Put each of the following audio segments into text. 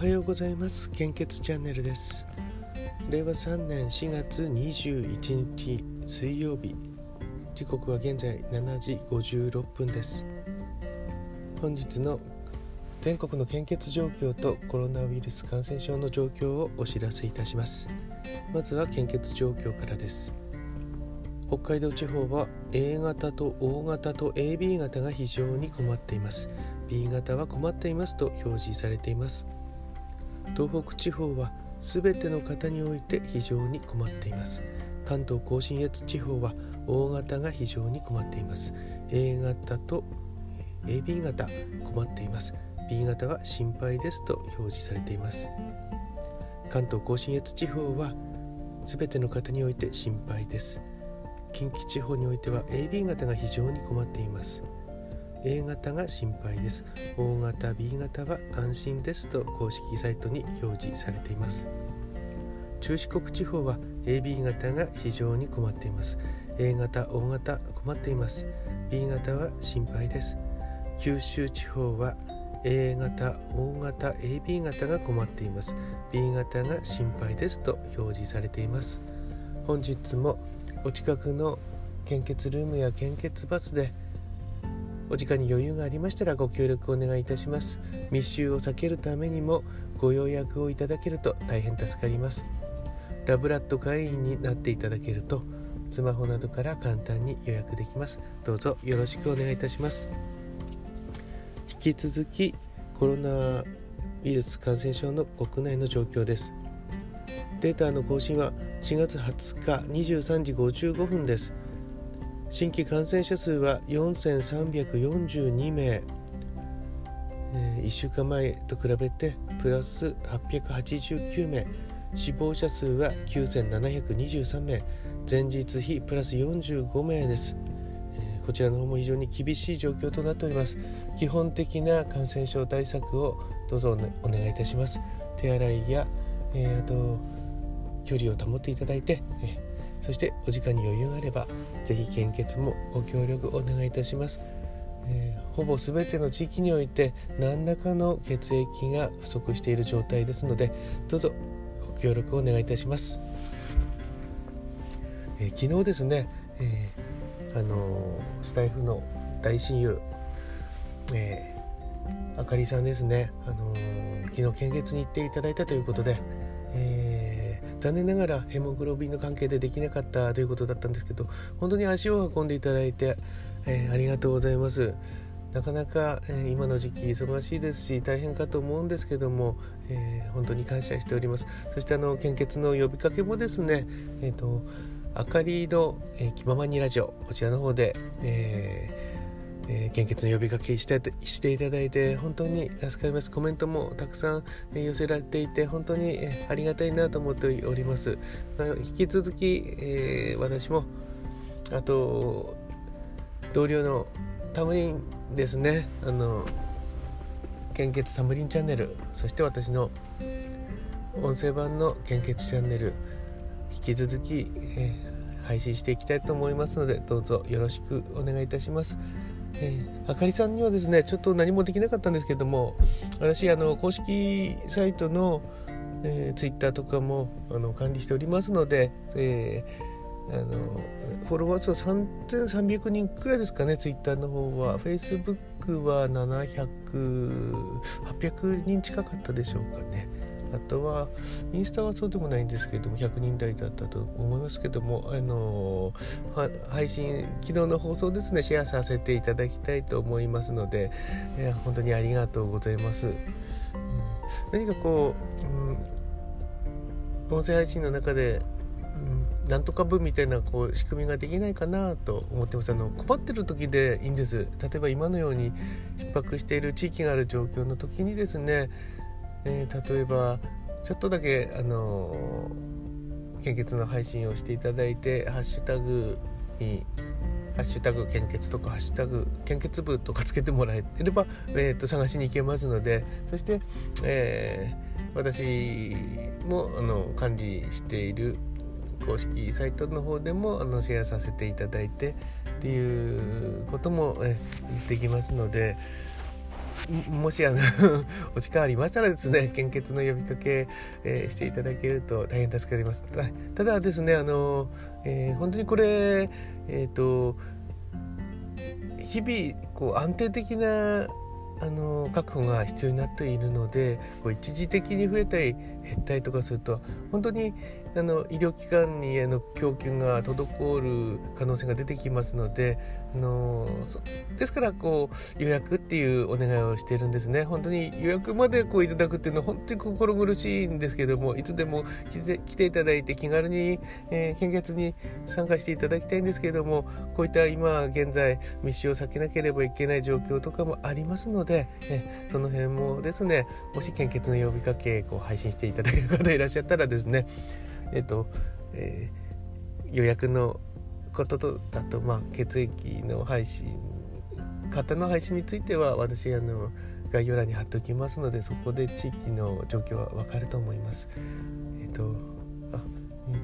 はようございます。献血チャンネルです。令和3年4月21日水曜日。時刻は現在7時56分です。本日の全国の献血状況とコロナウイルス感染症の状況をお知らせいたします。まずは献血状況からです。北海道地方は A 型と O 型と AB 型が非常に困っています。B 型は困っていますと表示されています。東北地方は全ての方において非常に困っています。関東甲信越地方は O 型が非常に困っています。A 型と AB 型困っています。B 型は心配ですと表示されています。関東甲信越地方は全ての方において心配です。近畿地方においては AB 型が非常に困っています。A 型が心配です。O 型 B 型は安心ですと公式サイトに表示されています。中四国地方は AB 型が非常に困っています。A 型 O 型困っています。B 型は心配です。九州地方は A 型 O 型 AB 型が困っています。B 型が心配ですと表示されています。本日もお近くの献血ルームや献血バスでお時間に余裕がありましたらご協力お願いいたします。密集を避けるためにもご予約をいただけると大変助かります。ラブラッド会員になっていただけるとスマホなどから簡単に予約できます。どうぞよろしくお願いいたします。引き続きコロナウイルス感染症の国内の状況です。データの更新は4月20日23時55分です。新規感染者数は4342名、えー、1週間前と比べてプラス889名。死亡者数は9723名。前日比プラス45名です、えー、こちらの方も非常に厳しい状況となっております。基本的な感染症対策をどうぞお願いいたします。手洗いや、えー、あと距離を保っていただいて、えーそしてお時間に余裕があれば是非献血もご協力お願いいたします、えー、ほぼ全ての地域において何らかの血液が不足している状態ですのでどうぞご協力をお願いいたします、えー、昨日ですね、えー、あのスタイフの大親友、えあかりさんですね、あの昨日献血に行っていただいたということで、残念ながらヘモグロビンの関係でできなかったということだったんですけど本当に足を運んでいただいて、えー、ありがとうございます。なかなか、えー、今の時期忙しいですし大変かと思うんですけども、えー、本当に感謝しております。そしてあの献血の呼びかけもですねえっ、とあかりの、えー、気ままにラジオこちらの方で、えーえー、献血の呼びかけしてしていただいて本当に助かります。コメントもたくさん、え寄せられていて本当に、えありがたいなと思っております、まあ、引き続き、えー、私もあと同僚のタムリンですね。あの献血タムリンチャンネル。そして私の音声版の献血チャンネル。引き続き、えー、配信していきたいと思いますのでどうぞよろしくお願いいたします。えー、あかりさんにはですねちょっと何もできなかったんですけども私あの公式サイトの、えー、ツイッターとかもあの管理しておりますので、えー、あのフォロワー数は3300人くらいですかねツイッターの方は。フェイスブックは700800人近かったでしょうかね。あとはインスタはそうでもないんですけれども100人台だったと思いますけどもあの配信昨日の放送ですねシェアさせていただきたいと思いますので、えー、本当にありがとうございます、うん、何かこう、うん、音声配信の中でなんとか部みたいなこう仕組みができないかなと思ってます。あの困ってる時でいいんです。例えば今のように逼迫している地域がある状況の時にですねえー、例えばちょっとだけあの献血の配信をしていただいてハッシュタグにハッシュタグ献血とかハッシュタグ献血部とかつけてもらえれば、えー、と探しに行けますのでそして、えー、私もあの管理している公式サイトの方でもあのシェアさせていただいてっていうことも、えできますので。もしあの お時間ありましたらですね献血の呼びかけ、えー、していただけると大変助かります。ただですねあの、えー、本当にこれえっ、ー、と日々こう安定的なあの確保が必要になっているのでこう一時的に増えたり減ったりとかすると本当にあの医療機関にあの供給が滞る可能性が出てきますのであのですからこう予約っていうお願いをしているんですね。本当に予約までこういただくっていうのは本当に心苦しいんですけどもいつでも来て来ていただいて気軽に、えー、献血に参加していただきたいんですけどもこういった今現在密集を避けなければいけない状況とかもありますので、えその辺もですねもし献血の呼びかけこう配信していただける方いらっしゃったらですねえっと、えー、予約のこととあとまあ血液の配信型の配信については私あの概要欄に貼っておきますのでそこで地域の状況はわかると思います。えっとあ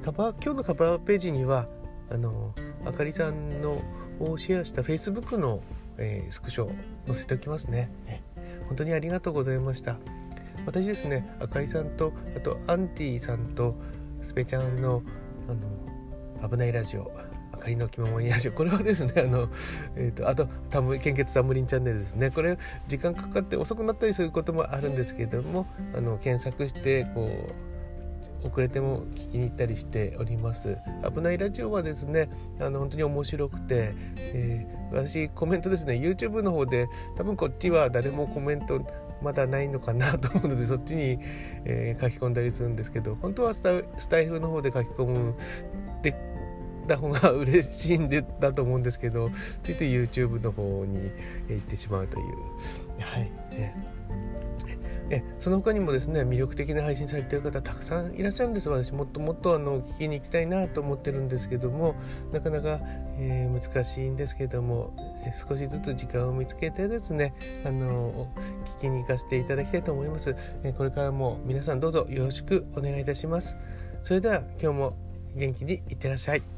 カバー今日のカバーページにはあのあかりさんのをシェアした Facebook の、えー、スクショ載せておきますね。本当にありがとうございました。私ですねあかりさんとあとアンティさんとスペちゃんのあの危ないラジオあかりの気ままにラジオ。これはですねあの、えーと、あとタム献血タムリンチャンネルですね。これ時間かかって遅くなったりすることもあるんですけれどもあの検索してこう遅れても聞きに行ったりしております。危ないラジオはですねあの本当に面白くて、えー、私コメントですね YouTube の方で多分こっちは誰もコメントまだないのかなと思うのでそっちに、えー、書き込んだりするんですけど本当はスタイフの方で書き込むでた方が嬉しいんでだと思うんですけどついつい YouTube の方に行ってしまうという。はい、ええその他にもですね魅力的な配信されてる方たくさんいらっしゃるんです。私もっともっとあの聞きに行きたいなと思ってるんですけどもなかなか、えー、難しいんですけども、え少しずつ時間を見つけてですねあの聞きに行かせていただきたいと思います、えこれからも皆さんどうぞよろしくお願いいたします。それでは今日も元気にいってらっしゃい。